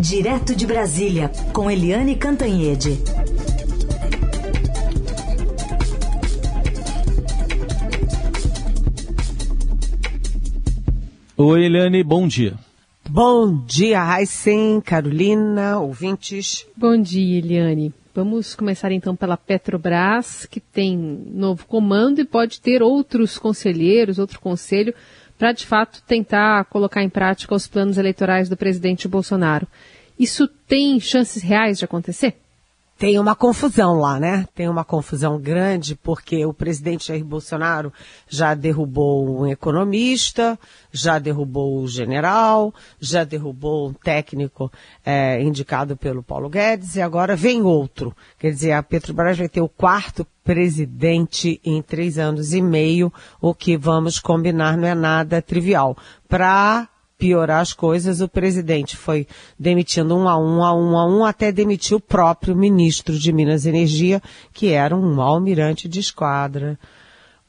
Direto de Brasília, com Eliane Cantanhede. Oi, Eliane, bom dia. Bom dia, Raicen, Carolina, ouvintes. Bom dia, Eliane. Vamos começar então pela Petrobras, que tem novo comando e pode ter outros conselheiros, outro conselho, para de fato tentar colocar em prática os planos eleitorais do presidente Bolsonaro. Isso tem chances reais de acontecer? Tem uma confusão lá, né? Tem uma confusão grande porque o presidente Jair Bolsonaro já derrubou um economista, já derrubou o general, já derrubou um técnico é, indicado pelo Paulo Guedes e agora vem outro. Quer dizer, a Petrobras vai ter o quarto presidente em três anos e meio, o que vamos combinar não é nada trivial. Para piorar as coisas, o presidente foi demitindo um a um, a um a um, até demitir o próprio ministro de Minas e Energia, que era um almirante de esquadra,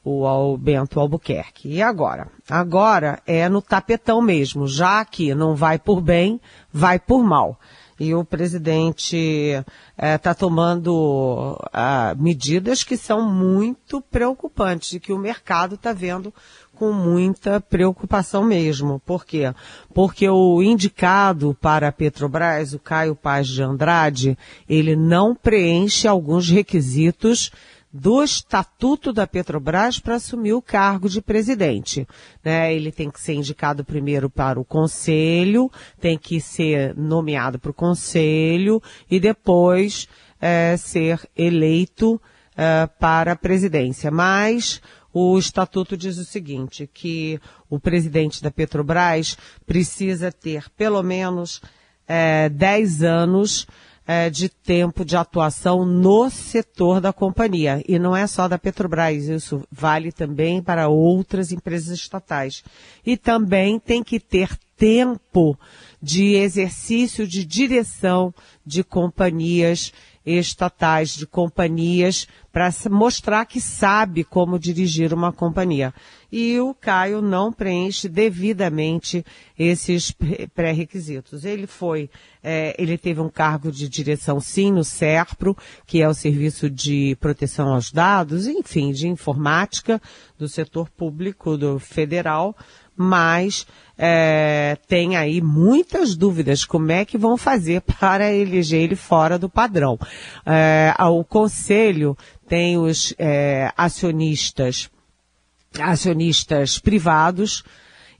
o Bento Albuquerque. E agora? Agora é no tapetão mesmo, já que não vai por bem, vai por mal. E o presidente está é, tomando ah, medidas que são muito preocupantes e que o mercado está vendo com muita preocupação mesmo. Por quê? Porque o indicado para a Petrobras, o Caio Paz de Andrade, ele não preenche alguns requisitos do estatuto da Petrobras para assumir o cargo de presidente. Né? Ele tem que ser indicado primeiro para o conselho, tem que ser nomeado para o conselho e depois é, ser eleito é, para a presidência. Mas o estatuto diz o seguinte, que o presidente da Petrobras precisa ter pelo menos é, 10 anos é, de tempo de atuação no setor da companhia. E não é só da Petrobras, isso vale também para outras empresas estatais. E também tem que ter tempo de exercício de direção de companhias estatais, de companhias, para mostrar que sabe como dirigir uma companhia. E o Caio não preenche devidamente esses pré-requisitos. Ele foi, é, ele teve um cargo de direção sim no SERPRO, que é o Serviço de Proteção aos Dados, enfim, de informática do setor público do federal, mas é, tem aí muitas dúvidas como é que vão fazer para eleger ele fora do padrão. É, o conselho tem os é, acionistas, acionistas privados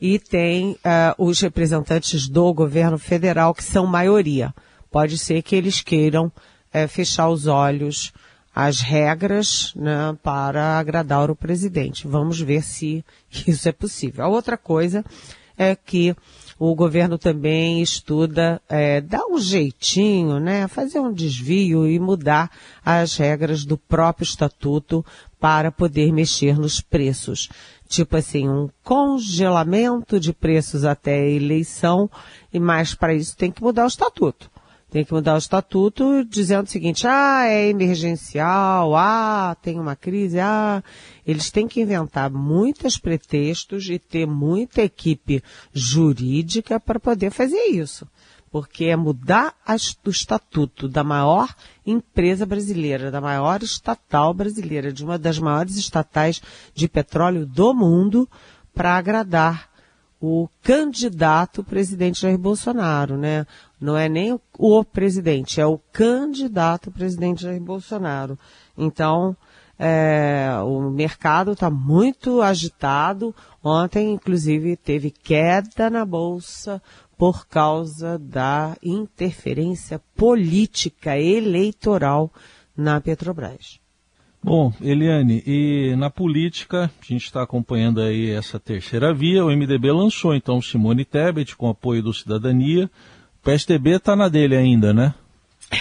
e tem é, os representantes do governo federal que são maioria. Pode ser que eles queiram é, fechar os olhos as regras né, para agradar o presidente. Vamos ver se isso é possível. A outra coisa é que o governo também estuda é, dar um jeitinho, né, fazer um desvio e mudar as regras do próprio estatuto para poder mexer nos preços. Tipo assim, um congelamento de preços até a eleição, e mais para isso tem que mudar o estatuto. Tem que mudar o estatuto dizendo o seguinte, ah, é emergencial, ah, tem uma crise, ah. Eles têm que inventar muitos pretextos e ter muita equipe jurídica para poder fazer isso. Porque é mudar o estatuto da maior empresa brasileira, da maior estatal brasileira, de uma das maiores estatais de petróleo do mundo, para agradar o candidato presidente Jair Bolsonaro, né? Não é nem o, o presidente, é o candidato presidente Jair Bolsonaro. Então, é, o mercado está muito agitado. Ontem, inclusive, teve queda na bolsa por causa da interferência política eleitoral na Petrobras. Bom, Eliane, e na política, a gente está acompanhando aí essa terceira via, o MDB lançou então Simone Tebet com apoio do Cidadania. O PSDB está na dele ainda, né?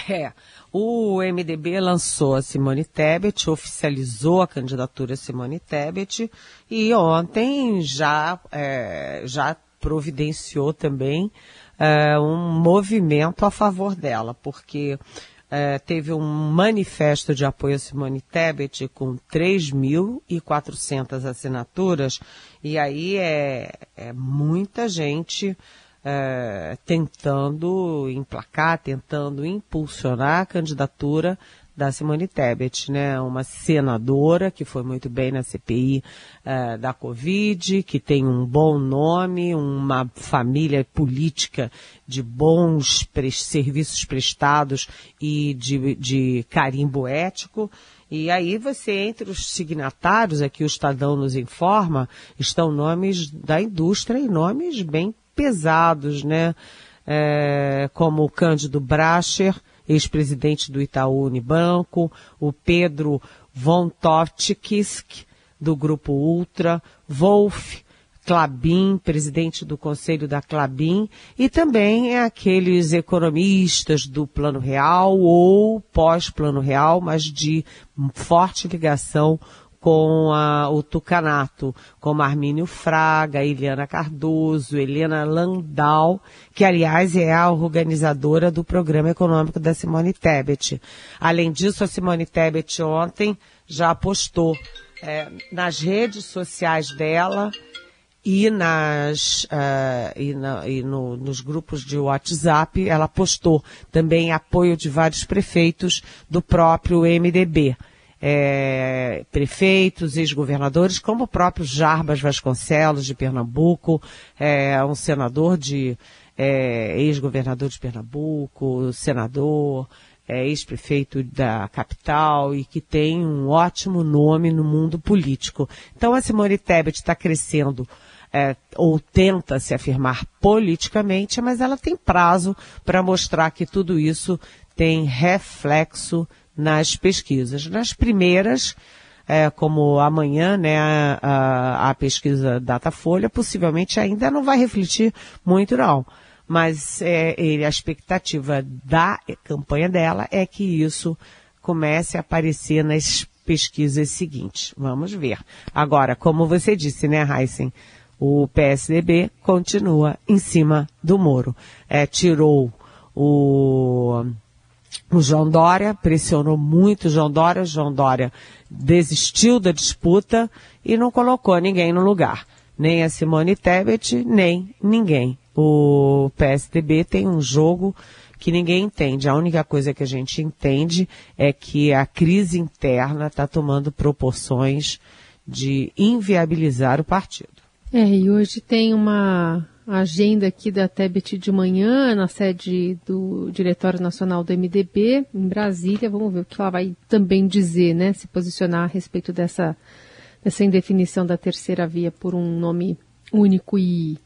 É. O MDB lançou a Simone Tebet, oficializou a candidatura Simone Tebet e ontem já, é, já providenciou também é, um movimento a favor dela, porque é, teve um manifesto de apoio a Simone Tebet com 3.400 assinaturas, e aí é, é muita gente é, tentando emplacar, tentando impulsionar a candidatura da Simone Tebet, né? Uma senadora que foi muito bem na CPI uh, da Covid, que tem um bom nome, uma família política de bons pre serviços prestados e de, de carimbo ético. E aí você, entre os signatários, aqui o Estadão nos informa, estão nomes da indústria e nomes bem pesados, né? É, como o Cândido Bracher, ex-presidente do Itaú Unibanco, o Pedro von Totkis, do Grupo Ultra, Wolf Clabin, presidente do Conselho da Clabin, e também é aqueles economistas do Plano Real ou pós-Plano Real, mas de forte ligação com a, o Tucanato, como Armínio Fraga, Eliana Cardoso, Helena Landau, que aliás é a organizadora do programa econômico da Simone Tebet. Além disso, a Simone Tebet ontem já postou é, nas redes sociais dela e nas uh, e, na, e no, nos grupos de WhatsApp ela postou também apoio de vários prefeitos do próprio MDB é, prefeitos, ex-governadores, como o próprio Jarbas Vasconcelos de Pernambuco, é, um senador de é, ex-governador de Pernambuco, senador, é, ex-prefeito da capital e que tem um ótimo nome no mundo político. Então a Simone Tebet está crescendo é, ou tenta se afirmar politicamente, mas ela tem prazo para mostrar que tudo isso tem reflexo nas pesquisas. Nas primeiras, é, como amanhã, né, a, a, pesquisa Datafolha, possivelmente ainda não vai refletir muito não. Mas é, ele, a expectativa da campanha dela é que isso comece a aparecer nas pesquisas seguintes. Vamos ver. Agora, como você disse, né, Heisen? O PSDB continua em cima do muro. É, tirou o o João Dória pressionou muito o João Dória, o João Dória desistiu da disputa e não colocou ninguém no lugar. Nem a Simone Tebet, nem ninguém. O PSDB tem um jogo que ninguém entende. A única coisa que a gente entende é que a crise interna está tomando proporções de inviabilizar o partido. É, e hoje tem uma a agenda aqui da Tebet de manhã, na sede do Diretório Nacional do MDB, em Brasília. Vamos ver o que ela vai também dizer, né? Se posicionar a respeito dessa, dessa indefinição da terceira via por um nome único e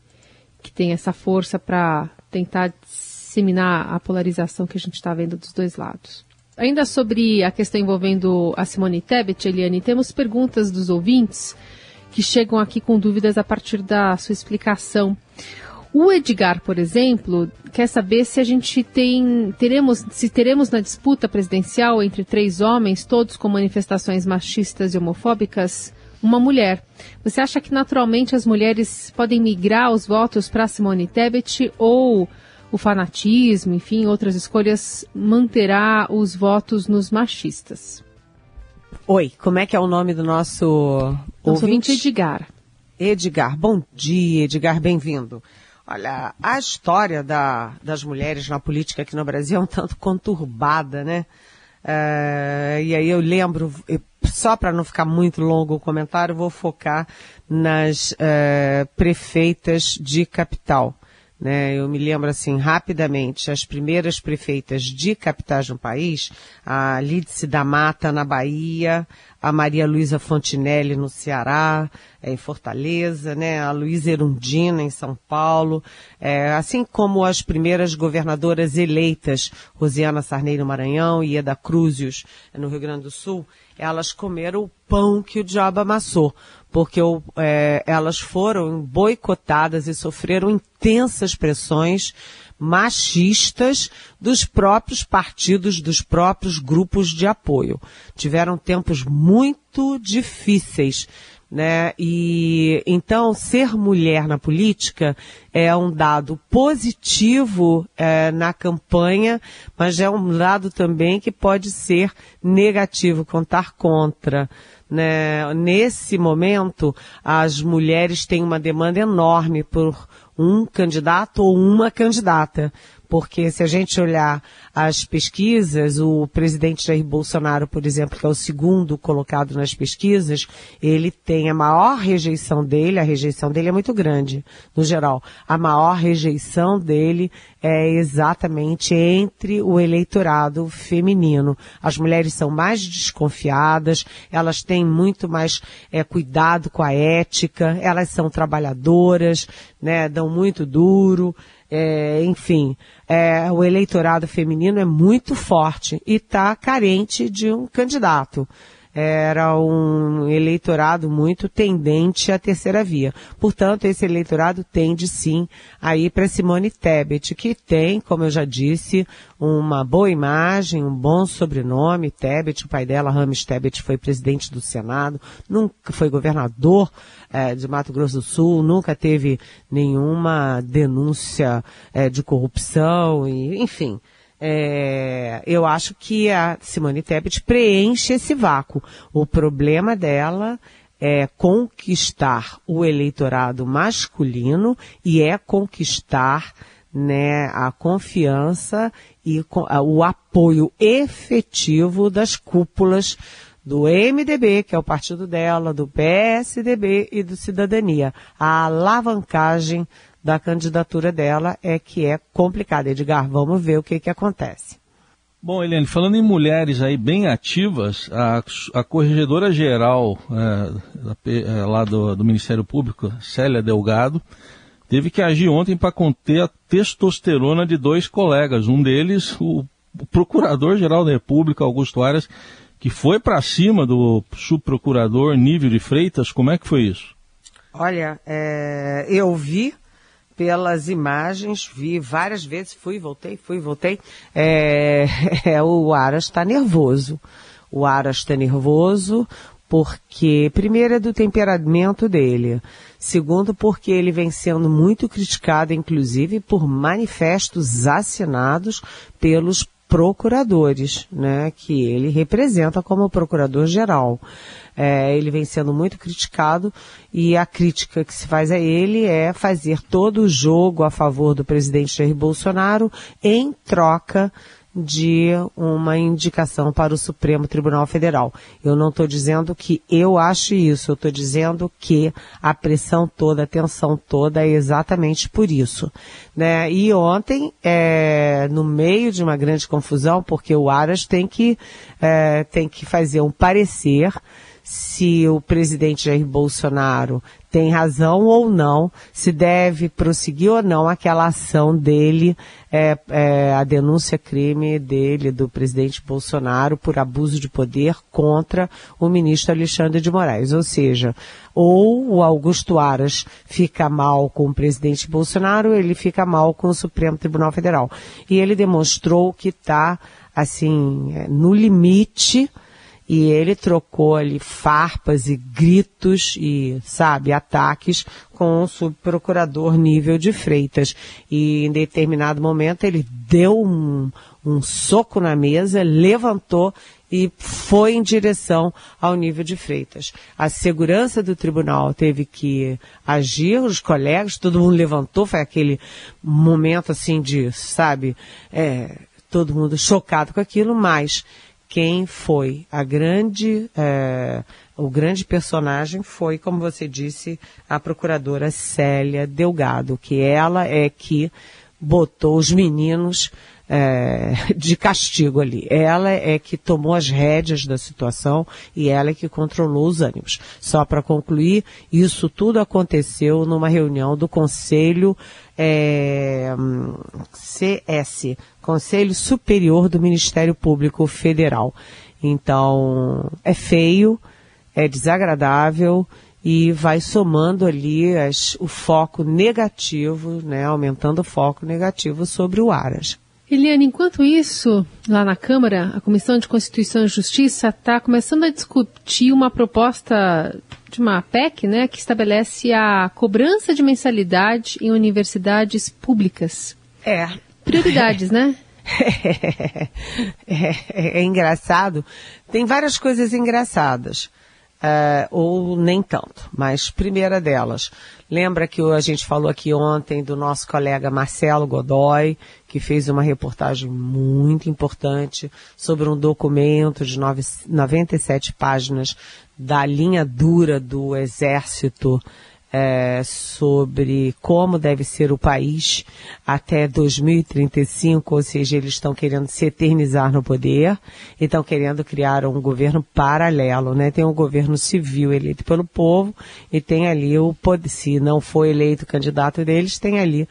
que tem essa força para tentar disseminar a polarização que a gente está vendo dos dois lados. Ainda sobre a questão envolvendo a Simone Tebet, Eliane, temos perguntas dos ouvintes que chegam aqui com dúvidas a partir da sua explicação. O Edgar, por exemplo, quer saber se a gente tem, teremos, se teremos na disputa presidencial entre três homens, todos com manifestações machistas e homofóbicas, uma mulher. Você acha que naturalmente as mulheres podem migrar os votos para Simone Tebet ou o fanatismo, enfim, outras escolhas manterá os votos nos machistas? Oi, como é que é o nome do nosso, nosso ouvinte? ouvinte Edgar. Edgar, bom dia, Edgar, bem-vindo. Olha, a história da, das mulheres na política aqui no Brasil é um tanto conturbada, né? Uh, e aí eu lembro, só para não ficar muito longo o comentário, vou focar nas uh, prefeitas de capital. Né? Eu me lembro assim rapidamente, as primeiras prefeitas de capitais no país, a Lídice da Mata na Bahia, a Maria Luísa Fontinelli no Ceará, é, em Fortaleza, né? a Luísa Erundina em São Paulo, é, assim como as primeiras governadoras eleitas, Rosiana Sarney no Maranhão e Eda Cruzius no Rio Grande do Sul, elas comeram o pão que o diabo amassou, porque é, elas foram boicotadas e sofreram intensas pressões machistas dos próprios partidos, dos próprios grupos de apoio. Tiveram tempos muito difíceis né? E então ser mulher na política é um dado positivo é, na campanha, mas é um dado também que pode ser negativo, contar contra. Né? Nesse momento, as mulheres têm uma demanda enorme por um candidato ou uma candidata porque se a gente olhar as pesquisas, o presidente Jair Bolsonaro, por exemplo, que é o segundo colocado nas pesquisas, ele tem a maior rejeição dele, a rejeição dele é muito grande, no geral. A maior rejeição dele é exatamente entre o eleitorado feminino. As mulheres são mais desconfiadas, elas têm muito mais é, cuidado com a ética, elas são trabalhadoras, né, dão muito duro, é, enfim, é, o eleitorado feminino é muito forte e está carente de um candidato era um eleitorado muito tendente à terceira via. Portanto, esse eleitorado tende sim a ir para Simone Tebet, que tem, como eu já disse, uma boa imagem, um bom sobrenome. Tebet, o pai dela, Rames Tebet, foi presidente do Senado, nunca foi governador é, de Mato Grosso do Sul, nunca teve nenhuma denúncia é, de corrupção, e, enfim é, eu acho que a Simone Tebet preenche esse vácuo. O problema dela é conquistar o eleitorado masculino e é conquistar né, a confiança e o apoio efetivo das cúpulas do MDB, que é o partido dela, do PSDB e do Cidadania. A alavancagem da candidatura dela é que é complicada. Edgar, vamos ver o que, que acontece. Bom, Eliane, falando em mulheres aí bem ativas, a, a corregedora geral é, é, lá do, do, Ministério Público, Célia Delgado, teve que agir ontem para conter a testosterona de dois colegas. Um deles, o, o Procurador-Geral da República, Augusto Aras, que foi para cima do subprocurador Nível de Freitas. Como é que foi isso? Olha, é, eu vi pelas imagens, vi várias vezes, fui, voltei, fui, voltei. É, é o Aras está nervoso. O Aras está nervoso porque, primeiro, é do temperamento dele. Segundo, porque ele vem sendo muito criticado, inclusive, por manifestos assinados pelos procuradores, né, que ele representa como procurador-geral. É, ele vem sendo muito criticado e a crítica que se faz a ele é fazer todo o jogo a favor do presidente Jair Bolsonaro em troca de uma indicação para o Supremo Tribunal Federal. Eu não estou dizendo que eu acho isso, eu estou dizendo que a pressão toda, a tensão toda é exatamente por isso. Né? E ontem, é, no meio de uma grande confusão, porque o Aras tem que, é, tem que fazer um parecer se o presidente Jair Bolsonaro tem razão ou não, se deve prosseguir ou não aquela ação dele, é, é, a denúncia crime dele, do presidente Bolsonaro, por abuso de poder contra o ministro Alexandre de Moraes. Ou seja, ou o Augusto Aras fica mal com o presidente Bolsonaro, ele fica mal com o Supremo Tribunal Federal. E ele demonstrou que está, assim, é, no limite, e ele trocou ali farpas e gritos e, sabe, ataques com o subprocurador nível de Freitas. E em determinado momento ele deu um, um soco na mesa, levantou e foi em direção ao nível de Freitas. A segurança do tribunal teve que agir, os colegas, todo mundo levantou, foi aquele momento assim de, sabe, é, todo mundo chocado com aquilo, mas quem foi a grande, é, o grande personagem foi, como você disse, a procuradora Célia Delgado, que ela é que botou os meninos é, de castigo ali. Ela é que tomou as rédeas da situação e ela é que controlou os ânimos. Só para concluir, isso tudo aconteceu numa reunião do Conselho é, CS, Conselho Superior do Ministério Público Federal. Então, é feio, é desagradável e vai somando ali as, o foco negativo, né, aumentando o foco negativo sobre o Aras. Eliane, enquanto isso, lá na Câmara, a Comissão de Constituição e Justiça está começando a discutir uma proposta de uma PEC, né, que estabelece a cobrança de mensalidade em universidades públicas. É. Prioridades, né? É, é, é, engraçado. Tem várias coisas engraçadas. Uh, ou nem tanto. Mas primeira delas, lembra que a gente falou aqui ontem do nosso colega Marcelo Godoy, que fez uma reportagem muito importante sobre um documento de 9, 97 páginas da linha dura do Exército é, sobre como deve ser o país até 2035, ou seja, eles estão querendo se eternizar no poder e estão querendo criar um governo paralelo, né? Tem um governo civil eleito pelo povo e tem ali o poder, se não for eleito o candidato deles, tem ali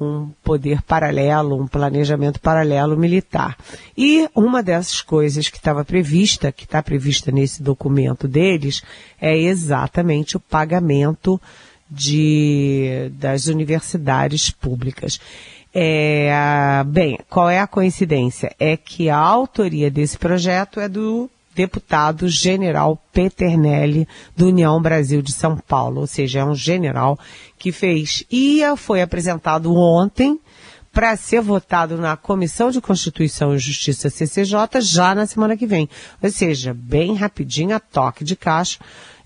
um poder paralelo, um planejamento paralelo militar. E uma dessas coisas que estava prevista, que está prevista nesse documento deles, é exatamente o pagamento de, das universidades públicas. É, bem, qual é a coincidência? É que a autoria desse projeto é do deputado general Peternelli, do União Brasil de São Paulo, ou seja, é um general que fez. E foi apresentado ontem para ser votado na Comissão de Constituição e Justiça CCJ já na semana que vem. Ou seja, bem rapidinho, a toque de caixa.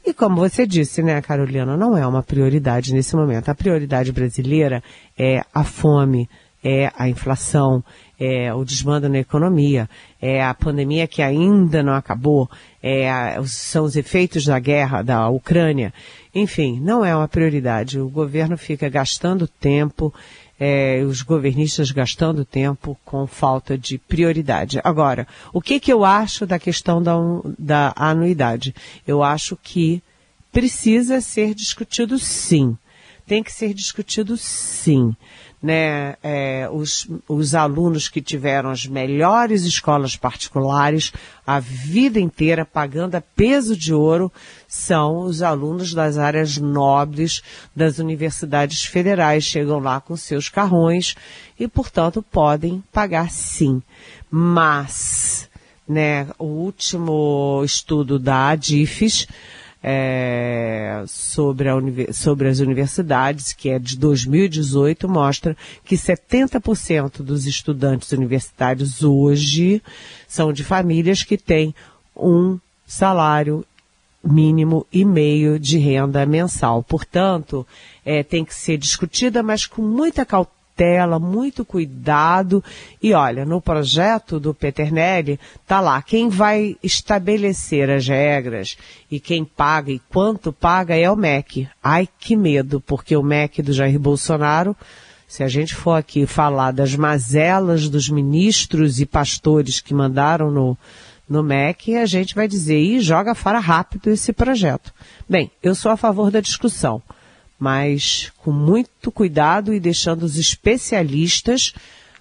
E como você disse, né, Carolina, não é uma prioridade nesse momento. A prioridade brasileira é a fome, é a inflação, é o desmando na economia, é a pandemia que ainda não acabou, é a, são os efeitos da guerra da Ucrânia. Enfim, não é uma prioridade. O governo fica gastando tempo, é, os governistas gastando tempo com falta de prioridade. Agora, o que, que eu acho da questão da, da anuidade? Eu acho que precisa ser discutido sim. Tem que ser discutido sim né, é, os, os alunos que tiveram as melhores escolas particulares a vida inteira pagando a peso de ouro são os alunos das áreas nobres das universidades federais. Chegam lá com seus carrões e, portanto, podem pagar sim. Mas, né, o último estudo da ADIFES é, sobre, a, sobre as universidades, que é de 2018, mostra que 70% dos estudantes universitários hoje são de famílias que têm um salário mínimo e meio de renda mensal. Portanto, é, tem que ser discutida, mas com muita cautela cautela, muito cuidado. E olha, no projeto do Peternelli, tá lá, quem vai estabelecer as regras e quem paga e quanto paga é o MEC. Ai, que medo, porque o MEC do Jair Bolsonaro, se a gente for aqui falar das mazelas dos ministros e pastores que mandaram no, no MEC, a gente vai dizer, e joga fora rápido esse projeto. Bem, eu sou a favor da discussão mas com muito cuidado e deixando os especialistas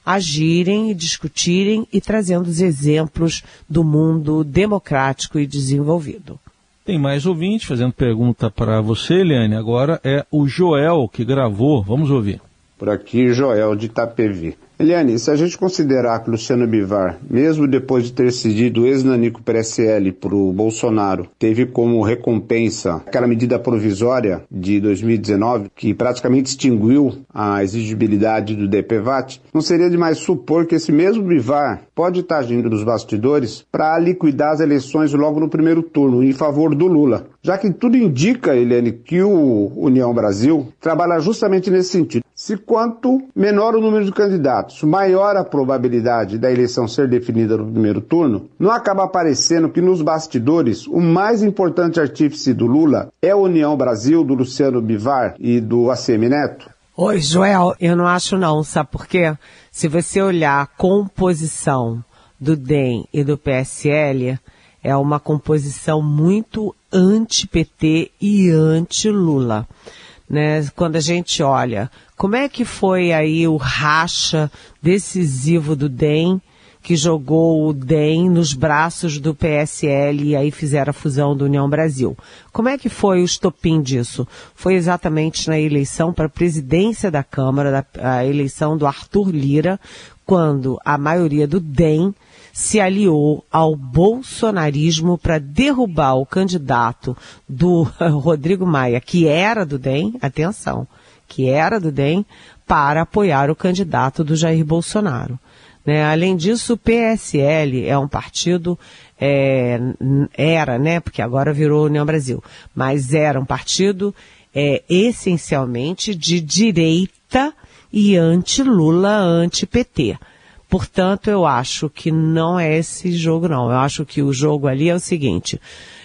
agirem e discutirem e trazendo os exemplos do mundo democrático e desenvolvido. Tem mais ouvinte fazendo pergunta para você, Eliane. Agora é o Joel que gravou. Vamos ouvir. Por aqui, Joel de Itapevi. Eliane, se a gente considerar que Luciano Bivar, mesmo depois de ter cedido o ex-nanico PSL para o Bolsonaro, teve como recompensa aquela medida provisória de 2019 que praticamente extinguiu a exigibilidade do DPVAT, não seria demais supor que esse mesmo Bivar pode estar agindo nos bastidores para liquidar as eleições logo no primeiro turno em favor do Lula. Já que tudo indica, Eliane, que o União Brasil trabalha justamente nesse sentido. Se quanto menor o número de candidatos, maior a probabilidade da eleição ser definida no primeiro turno, não acaba aparecendo que nos bastidores o mais importante artífice do Lula é a União Brasil, do Luciano Bivar e do ACM Neto? Oi, Joel, eu não acho não, sabe por quê? Se você olhar a composição do DEM e do PSL, é uma composição muito anti-PT e anti-Lula. Né? Quando a gente olha, como é que foi aí o racha decisivo do DEM, que jogou o DEM nos braços do PSL e aí fizeram a fusão do União Brasil. Como é que foi o estopim disso? Foi exatamente na eleição para a presidência da Câmara, a eleição do Arthur Lira, quando a maioria do DEM se aliou ao bolsonarismo para derrubar o candidato do Rodrigo Maia, que era do DEM, atenção, que era do DEM, para apoiar o candidato do Jair Bolsonaro. Né? Além disso, o PSL é um partido, é, era, né? Porque agora virou União Brasil, mas era um partido é, essencialmente de direita e anti-Lula, anti-PT. Portanto, eu acho que não é esse jogo, não. Eu acho que o jogo ali é o seguinte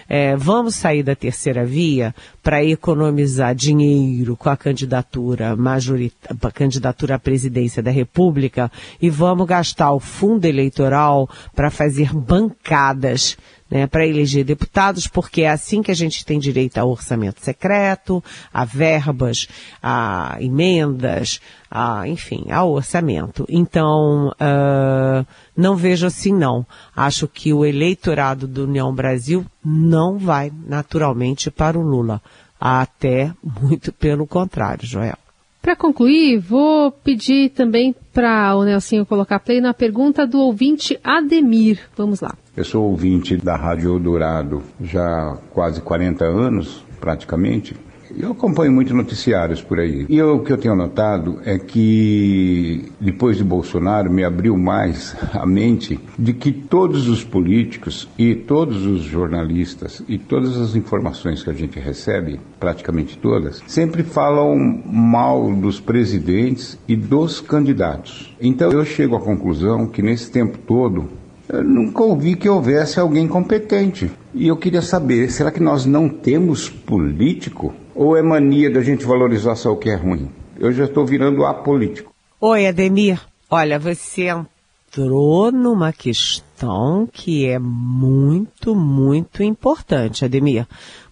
é, vamos sair da terceira via para economizar dinheiro com a candidatura majoritária, a candidatura à presidência da República e vamos gastar o fundo eleitoral para fazer bancadas né, para eleger deputados, porque é assim que a gente tem direito ao orçamento secreto, a verbas, a emendas, a, enfim, ao orçamento. Então, uh, não vejo assim não. Acho que o eleitorado do União Brasil não vai naturalmente para o Lula. Até muito pelo contrário, Joel. Para concluir, vou pedir também para o Nelsinho colocar play na pergunta do ouvinte Ademir. Vamos lá. Eu sou ouvinte da Rádio Eldorado já há quase 40 anos, praticamente. Eu acompanho muitos noticiários por aí. E eu, o que eu tenho notado é que, depois de Bolsonaro, me abriu mais a mente de que todos os políticos e todos os jornalistas e todas as informações que a gente recebe, praticamente todas, sempre falam mal dos presidentes e dos candidatos. Então eu chego à conclusão que nesse tempo todo eu nunca ouvi que houvesse alguém competente. E eu queria saber, será que nós não temos político? Ou é mania da gente valorizar só o que é ruim? Eu já estou virando apolítico. Oi, Ademir. Olha, você entrou numa questão que é muito, muito importante, Ademir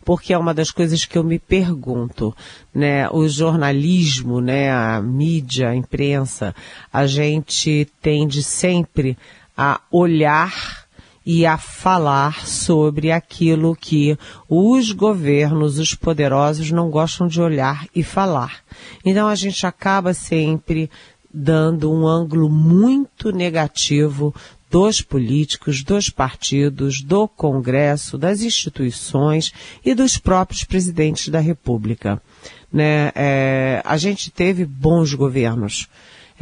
porque é uma das coisas que eu me pergunto, né? O jornalismo, né? A mídia, a imprensa, a gente tende sempre a olhar e a falar sobre aquilo que os governos, os poderosos não gostam de olhar e falar. Então a gente acaba sempre dando um ângulo muito negativo dos políticos, dos partidos, do Congresso, das instituições e dos próprios presidentes da República. Né? É, a gente teve bons governos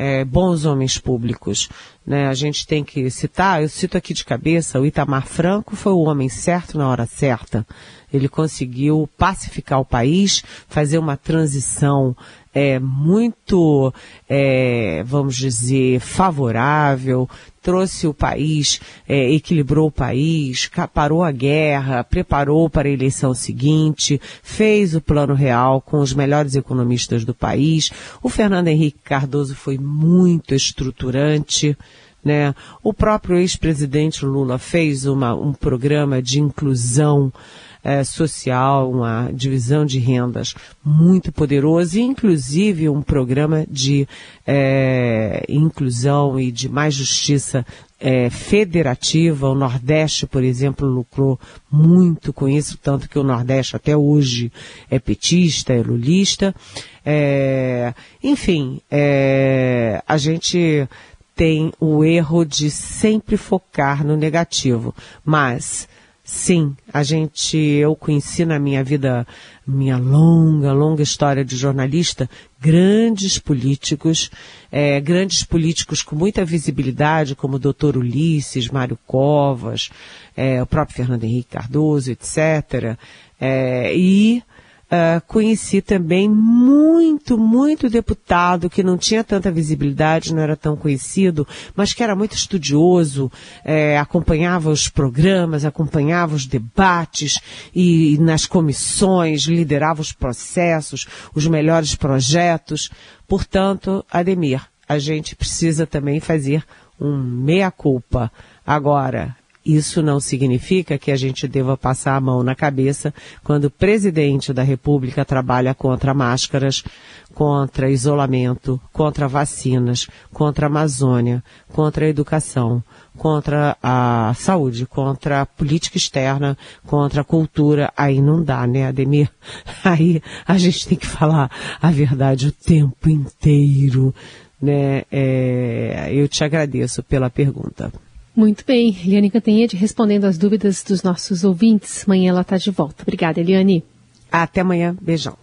é, bons homens públicos. Né? A gente tem que citar, eu cito aqui de cabeça, o Itamar Franco foi o homem certo na hora certa. Ele conseguiu pacificar o país, fazer uma transição é, muito, é, vamos dizer, favorável, trouxe o país, é, equilibrou o país, parou a guerra, preparou para a eleição seguinte, fez o plano real com os melhores economistas do país. O Fernando Henrique Cardoso foi muito estruturante. Né? O próprio ex-presidente Lula fez uma, um programa de inclusão é, social, uma divisão de rendas muito poderoso e inclusive um programa de é, inclusão e de mais justiça é, federativa. O Nordeste, por exemplo, lucrou muito com isso, tanto que o Nordeste até hoje é petista, é lulista. É, enfim, é, a gente tem o erro de sempre focar no negativo, mas Sim, a gente, eu conheci na minha vida, minha longa, longa história de jornalista, grandes políticos, é, grandes políticos com muita visibilidade, como o doutor Ulisses, Mário Covas, é, o próprio Fernando Henrique Cardoso, etc. É, e Uh, conheci também muito, muito deputado que não tinha tanta visibilidade, não era tão conhecido, mas que era muito estudioso, é, acompanhava os programas, acompanhava os debates e, e nas comissões, liderava os processos, os melhores projetos. Portanto, Ademir, a gente precisa também fazer um meia-culpa. Agora, isso não significa que a gente deva passar a mão na cabeça quando o presidente da República trabalha contra máscaras, contra isolamento, contra vacinas, contra a Amazônia, contra a educação, contra a saúde, contra a política externa, contra a cultura. Aí não dá, né, Ademir? Aí a gente tem que falar a verdade o tempo inteiro, né? É, eu te agradeço pela pergunta. Muito bem, Eliane Cantanhede respondendo as dúvidas dos nossos ouvintes. Amanhã ela está de volta. Obrigada, Eliane. Até amanhã. Beijão.